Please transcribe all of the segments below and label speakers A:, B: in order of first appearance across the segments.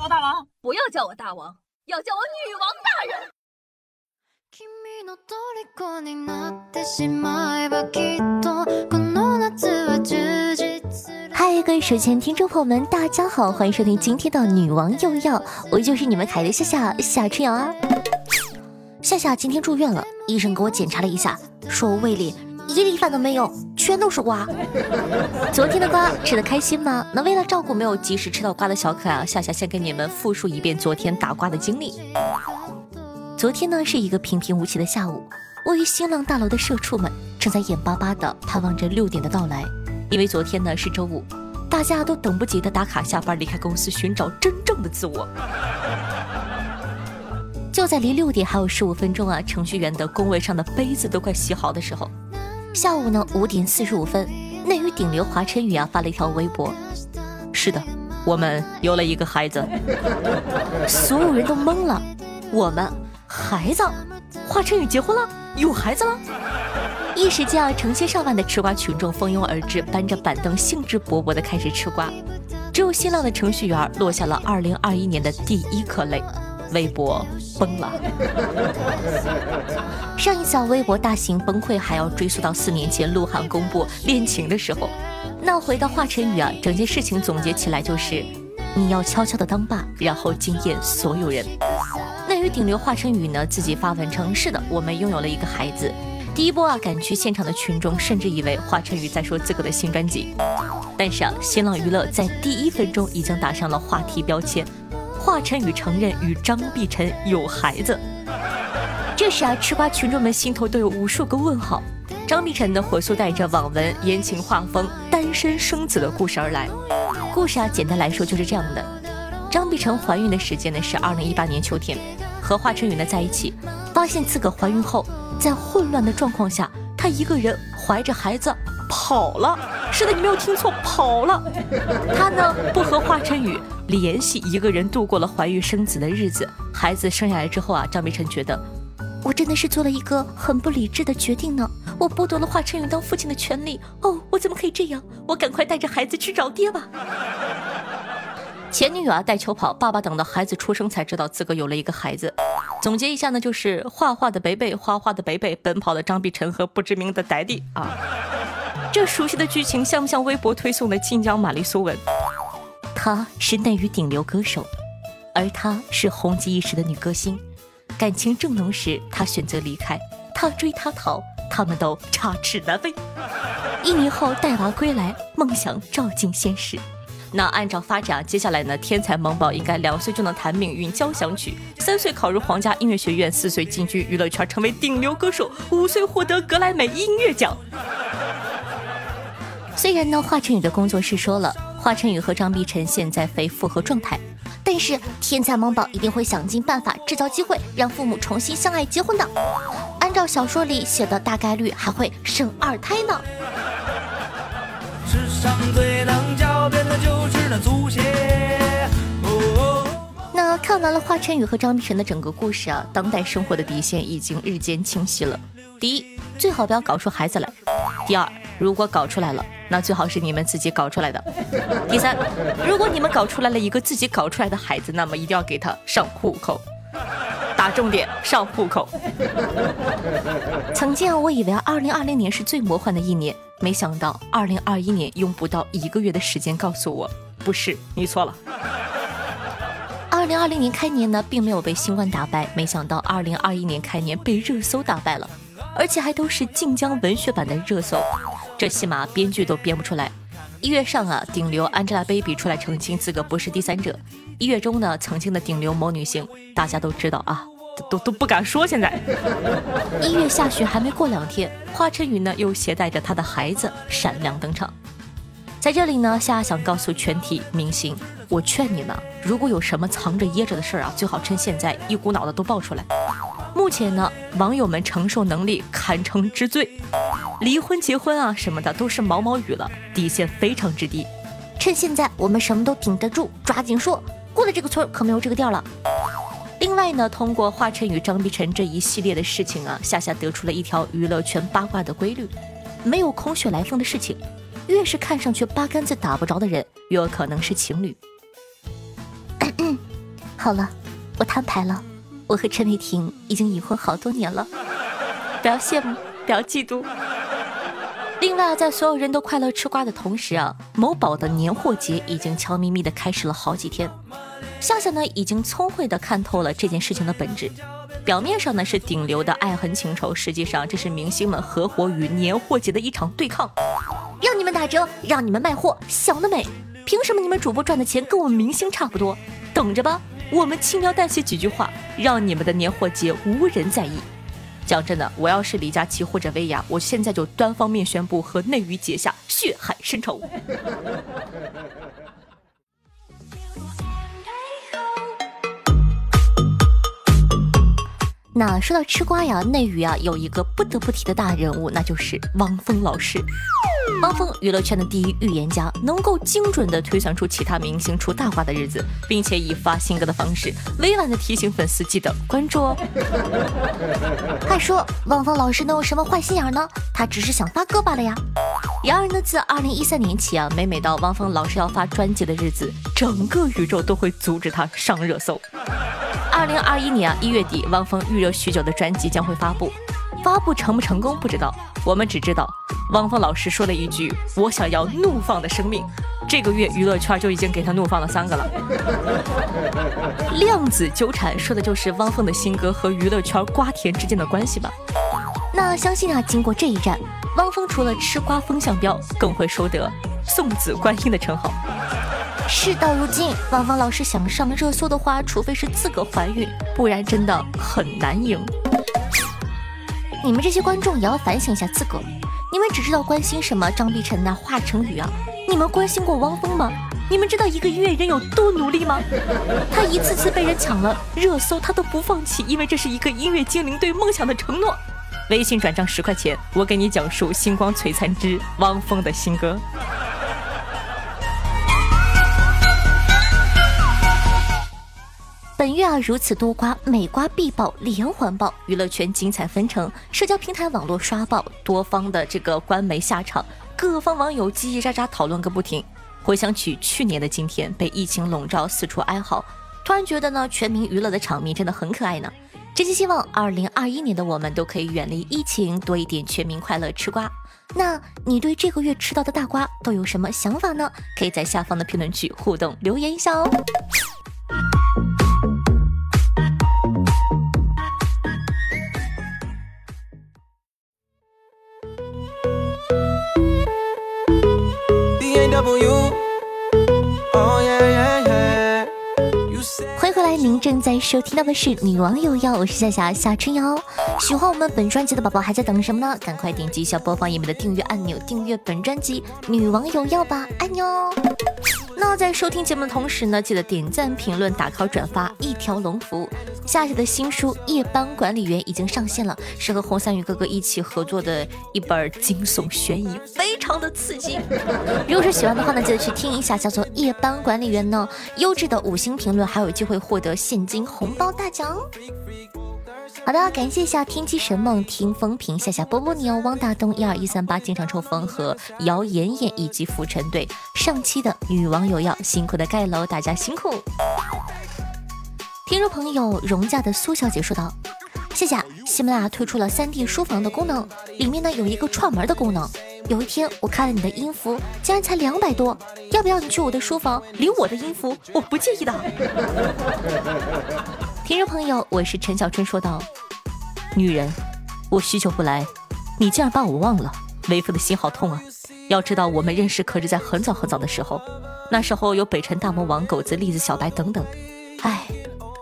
A: 我大王，
B: 不要叫我大王，要叫我女王大人。
C: 嗨，各位手前听众朋友们，大家好，欢迎收听今天的女王又要，我就是你们凯的夏夏夏春瑶啊。夏夏今天住院了，医生给我检查了一下，说我胃里一粒饭都没有，全都是瓜。昨天的瓜吃的开心吗？那为了照顾没有及时吃到瓜的小可爱，夏夏先给你们复述一遍昨天打瓜的经历。昨天呢是一个平平无奇的下午，位于新浪大楼的社畜们正在眼巴巴地盼望着六点的到来，因为昨天呢是周五，大家都等不及的打卡下班离开公司寻找真正的自我。就在离六点还有十五分钟啊，程序员的工位上的杯子都快洗好的时候，下午呢五点四十五分，内娱顶流华晨宇啊发了一条微博，是的，我们有了一个孩子，所有人都懵了，我们。孩子，华晨宇结婚了，有孩子了。一时间啊，成千上万的吃瓜群众蜂拥而至，搬着板凳，兴致勃勃地开始吃瓜。只有新浪的程序员落下了2021年的第一颗泪，微博崩了。上一次啊，微博大型崩溃还要追溯到四年前鹿晗公布恋情的时候。那回到华晨宇啊，整件事情总结起来就是：你要悄悄的当爸，然后惊艳所有人。那与顶流华晨宇呢自己发文称是的，我们拥有了一个孩子。第一波啊赶去现场的群众甚至以为华晨宇在说自个的新专辑，但是啊新浪娱乐在第一分钟已经打上了话题标签，华晨宇承认与张碧晨有孩子。这时啊吃瓜群众们心头都有无数个问号。张碧晨呢火速带着网文言情画风单身生子的故事而来，故事啊简单来说就是这样的。张碧晨怀孕的时间呢是二零一八年秋天，和华晨宇呢在一起，发现自个怀孕后，在混乱的状况下，她一个人怀着孩子跑了。是的，你没有听错，跑了。他呢不和华晨宇联系，一个人度过了怀孕生子的日子。孩子生下来之后啊，张碧晨觉得，我真的是做了一个很不理智的决定呢，我剥夺了华晨宇当父亲的权利。哦，我怎么可以这样？我赶快带着孩子去找爹吧。前女友啊带球跑，爸爸等到孩子出生才知道自个有了一个孩子。总结一下呢，就是画画的北北，画画的北北，奔跑的张碧晨和不知名的呆弟啊。这熟悉的剧情像不像微博推送的晋江玛丽苏文？她是内娱顶流歌手，而她是红极一时的女歌星。感情正浓时，她选择离开，他追她逃，他们都插翅难飞。一年后带娃归来，梦想照进现实。那按照发展，接下来呢，天才萌宝应该两岁就能弹命运交响曲，三岁考入皇家音乐学院，四岁进军娱乐圈成为顶流歌手，五岁获得格莱美音乐奖。虽然呢，华晨宇的工作室说了，华晨宇和张碧晨现在非复合状态，但是天才萌宝一定会想尽办法制造机会，让父母重新相爱结婚的。按照小说里写的，大概率还会生二胎呢。世上最能狡辩的就是那足协。那看完了华晨宇和张碧晨的整个故事啊，当代生活的底线已经日渐清晰了。第一，最好不要搞出孩子来；第二，如果搞出来了，那最好是你们自己搞出来的；第三，如果你们搞出来了一个自己搞出来的孩子，那么一定要给他上户口。打重点，上户口。曾经啊，我以为二零二零年是最魔幻的一年。没想到，二零二一年用不到一个月的时间，告诉我不是你错了。二零二零年开年呢，并没有被新冠打败，没想到二零二一年开年被热搜打败了，而且还都是晋江文学版的热搜，这戏码编剧都编不出来。一月上啊，顶流 Angelababy 出来澄清自个不是第三者。一月中呢，曾经的顶流某女星，大家都知道啊。都都不敢说。现在 一月下旬还没过两天，华晨宇呢又携带着他的孩子闪亮登场。在这里呢，夏夏想告诉全体明星，我劝你呢，如果有什么藏着掖着的事儿啊，最好趁现在一股脑的都爆出来。目前呢，网友们承受能力堪称之最，离婚、结婚啊什么的都是毛毛雨了，底线非常之低。趁现在我们什么都顶得住，抓紧说，过了这个村可没有这个店了。另外呢，通过华晨宇、张碧晨这一系列的事情啊，夏夏得出了一条娱乐圈八卦的规律：没有空穴来风的事情，越是看上去八竿子打不着的人，越有可能是情侣。好了，我摊牌了，我和陈伟霆已经已婚好多年了，不要羡慕，不要嫉妒。另外，在所有人都快乐吃瓜的同时啊，某宝的年货节已经悄咪咪的开始了好几天。夏夏呢，已经聪慧的看透了这件事情的本质。表面上呢是顶流的爱恨情仇，实际上这是明星们合伙与年货节的一场对抗。让你们打折，让你们卖货，想得美！凭什么你们主播赚的钱跟我们明星差不多？等着吧，我们轻描淡写几句话，让你们的年货节无人在意。讲真的，我要是李佳琦或者薇娅，我现在就单方面宣布和内娱结下血海深仇。那说到吃瓜呀，内娱啊有一个不得不提的大人物，那就是汪峰老师。汪峰，娱乐圈的第一预言家，能够精准的推算出其他明星出大瓜的日子，并且以发新歌的方式，委婉的提醒粉丝记得关注哦。话说汪峰老师能有什么坏心眼呢？他只是想发歌罢了呀。然而呢，自二零一三年起啊，每每到汪峰老师要发专辑的日子，整个宇宙都会阻止他上热搜。二零二一年啊一月底，汪峰预热许久的专辑将会发布，发布成不成功不知道，我们只知道汪峰老师说了一句：“我想要怒放的生命。”这个月娱乐圈就已经给他怒放了三个了。量子纠缠说的就是汪峰的新歌和娱乐圈瓜田之间的关系吧？那相信啊，经过这一战，汪峰除了吃瓜风向标，更会收得送子观音的称号。事到如今，汪峰老师想上热搜的话，除非是自个怀孕，不然真的很难赢。你们这些观众也要反省一下自个，你们只知道关心什么张碧晨呐、华晨宇啊，你们关心过汪峰吗？你们知道一个音乐人有多努力吗？他一次次被人抢了热搜，他都不放弃，因为这是一个音乐精灵对梦想的承诺。微信转账十块钱，我给你讲述《星光璀璨之汪峰》的新歌。本月啊，如此多瓜，每瓜必爆，连环爆，娱乐圈精彩纷呈，社交平台网络刷爆，多方的这个官媒下场，各方网友叽叽喳喳讨论个不停。回想起去年的今天，被疫情笼罩，四处哀嚎，突然觉得呢，全民娱乐的场面真的很可爱呢。真心希望二零二一年的我们都可以远离疫情，多一点全民快乐吃瓜。那你对这个月吃到的大瓜都有什么想法呢？可以在下方的评论区互动留言一下哦。欢迎回来，您正在收听到的是《女王有药》，我是夏夏夏春瑶。喜欢我们本专辑的宝宝还在等什么呢？赶快点击一下播放页面的订阅按钮，订阅本专辑《女王有药》吧，爱你哦。那在收听节目的同时呢，记得点赞、评论、打 call、转发，一条龙服务。夏夏的新书《夜班管理员》已经上线了，是和红三宇哥哥一起合作的一本惊悚悬疑，非常的刺激。如果是喜欢的话呢，记得去听一下，叫做《夜班管理员》呢，优质的五星评论还有机会获得现金红包大奖。好的，感谢一下天机神梦、听风评、夏夏波波牛、汪大东、一二一三八、经常抽风和姚妍妍以及浮沉队上期的女网友要辛苦的盖楼，大家辛苦。听众朋友荣家的苏小姐说道：“谢谢，喜马拉雅推出了三 D 书房的功能，里面呢有一个串门的功能。有一天我看了你的音符，竟然才两百多，要不要你去我的书房领我的音符？我不介意的。”听众朋友，我是陈小春，说道：“女人，我许久不来，你竟然把我忘了，为夫的心好痛啊！要知道我们认识可是在很早很早的时候，那时候有北辰大魔王、狗子、栗子、小白等等，唉，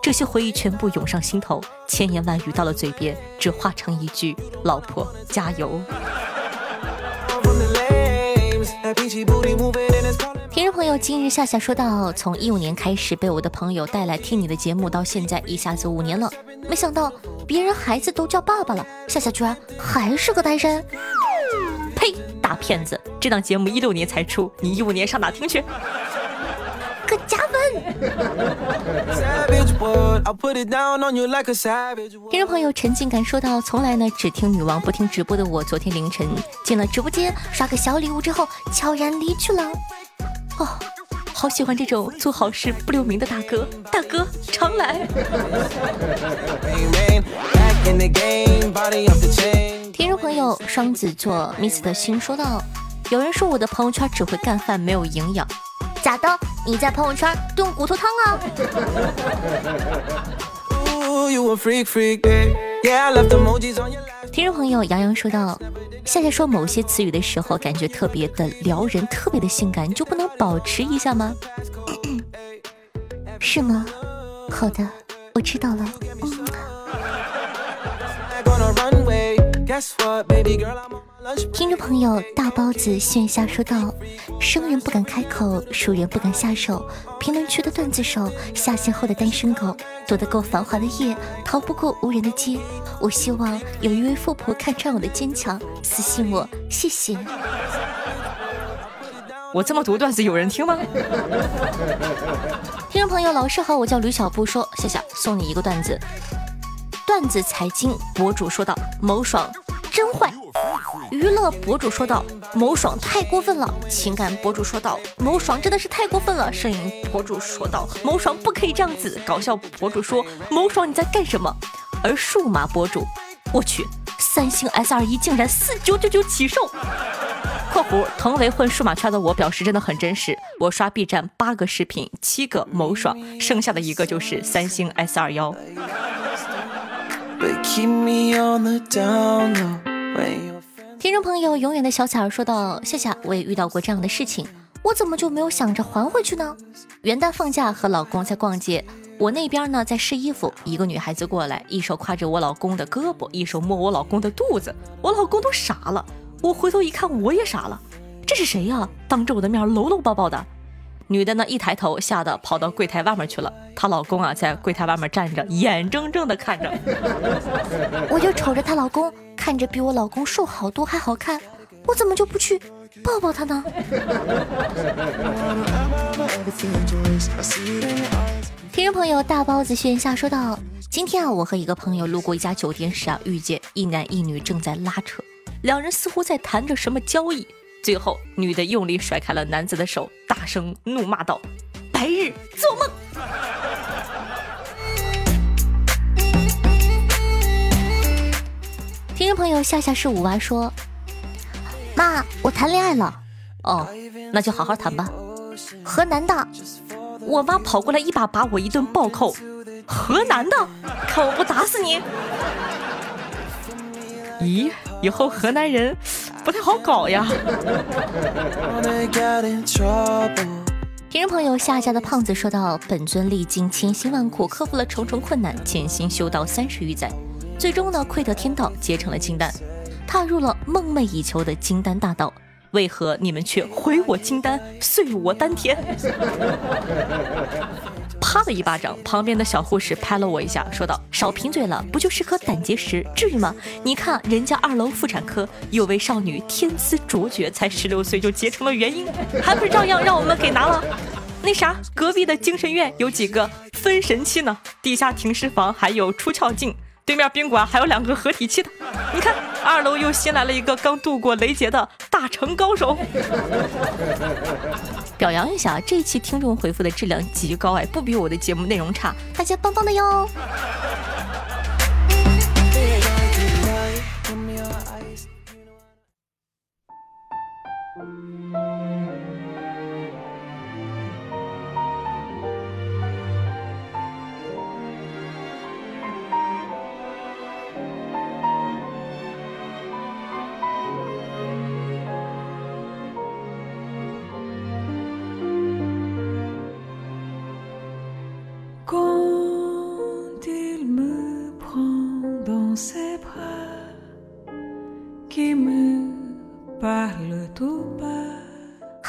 C: 这些回忆全部涌上心头，千言万语到了嘴边，只化成一句‘老婆加油’。”听众朋友，今日夏夏说到，从一五年开始被我的朋友带来听你的节目，到现在一下子五年了。没想到别人孩子都叫爸爸了，夏夏居然还是个单身。呸！大骗子！这档节目一六年才出，你一五年上哪听去？可加分！听众朋友陈静感说到，从来呢只听女王不听直播的我，昨天凌晨进了直播间，刷个小礼物之后，悄然离去了。哦，好喜欢这种做好事不留名的大哥，大哥常来。听众朋友，双子座 Miss 的心说道：“有人说我的朋友圈只会干饭，没有营养。假的，你在朋友圈炖骨头汤啊。”听众朋友，杨洋说道：“夏夏说某些词语的时候，感觉特别的撩人，特别的性感，你就不能保持一下吗？是吗？好的，我知道了。嗯。”听众朋友，大包子线下说道：“生人不敢开口，熟人不敢下手。评论区的段子手，下线后的单身狗，躲得过繁华的夜，逃不过无人的街。我希望有一位富婆看穿我的坚强，私信我，谢谢。我这么读段子，有人听吗？听众朋友，老师好，我叫吕小布，说夏夏送你一个段子。段子财经博主说道：某爽。”真坏！娱乐博主说道：“某爽太过分了。”情感博主说道：“某爽真的是太过分了。”摄影博主说道：“某爽不可以这样子。”搞笑博主说：“某爽你在干什么？”而数码博主，我去，三星 S 二一竟然四九九九起售。括弧同为混数码圈的我表示真的很真实。我刷 B 站八个视频，七个某爽，剩下的一个就是三星 S 二幺。听众朋友，永远的小彩儿说道：“夏夏，我也遇到过这样的事情，我怎么就没有想着还回去呢？元旦放假和老公在逛街，我那边呢在试衣服，一个女孩子过来，一手挎着我老公的胳膊，一手摸我老公的肚子，我老公都傻了。我回头一看，我也傻了，这是谁呀？当着我的面搂搂抱抱的。”女的呢，一抬头，吓得跑到柜台外面去了。她老公啊，在柜台外面站着，眼睁睁的看着。我就瞅着她老公，看着比我老公瘦好多还好看，我怎么就不去抱抱他呢？听众朋友，大包子炫下说道：今天啊，我和一个朋友路过一家酒店时啊，遇见一男一女正在拉扯，两人似乎在谈着什么交易。最后，女的用力甩开了男子的手，大声怒骂道：“白日做梦！”听众朋友，夏夏是五娃说：“妈，我谈恋爱了。”哦，那就好好谈吧。河南的，我妈跑过来一把把我一顿暴扣。河南的，看我不打死你！咦，以后河南人。不太好搞呀！听众朋友，夏家的胖子说到：“本尊历经千辛万苦，克服了重重困难，潜心修道三十余载，最终呢，窥得天道，结成了金丹，踏入了梦寐以求的金丹大道。为何你们却毁我金丹，碎我丹田？” 啪的一巴掌，旁边的小护士拍了我一下，说道：“少贫嘴了，不就是颗胆结石，至于吗？你看人家二楼妇产科有位少女天资卓绝，才十六岁就结成了元婴，还不是照样让我们给拿了？那啥，隔壁的精神院有几个分神器呢？地下停尸房还有出窍镜，对面宾馆还有两个合体期的。你看，二楼又新来了一个刚度过雷劫的大成高手。”表扬一下，这一期听众回复的质量极高哎，不比我的节目内容差，大家棒棒的哟。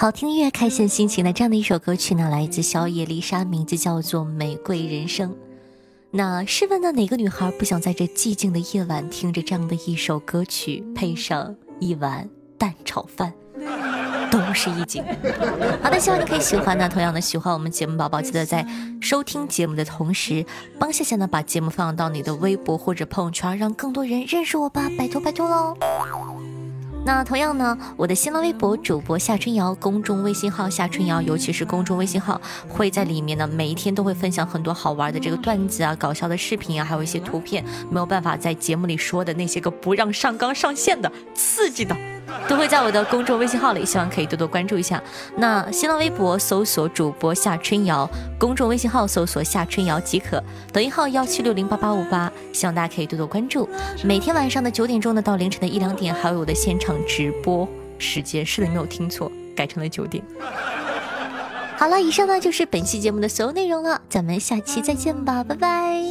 C: 好听音乐，开心心情的这样的一首歌曲呢，来自小野丽莎，名字叫做《玫瑰人生》。那试问呢，哪个女孩不想在这寂静的夜晚，听着这样的一首歌曲，配上一碗蛋炒饭，都是一景。好的，希望你可以喜欢呢。同样的，喜欢我们节目宝宝，记得在收听节目的同时，帮夏夏呢把节目放到你的微博或者朋友圈，让更多人认识我吧，拜托拜托喽。那同样呢，我的新浪微博主播夏春瑶，公众微信号夏春瑶，尤其是公众微信号，会在里面呢，每一天都会分享很多好玩的这个段子啊、搞笑的视频啊，还有一些图片，没有办法在节目里说的那些个不让上纲上线的刺激的。都会在我的公众微信号里，希望可以多多关注一下。那新浪微博搜索主播夏春瑶，公众微信号搜索夏春瑶即可。抖音号幺七六零八八五八，希望大家可以多多关注。每天晚上的九点钟呢到凌晨的一两点，还有我的现场直播时间。是的，没有听错，改成了九点。好了，以上呢就是本期节目的所有内容了，咱们下期再见吧，拜拜。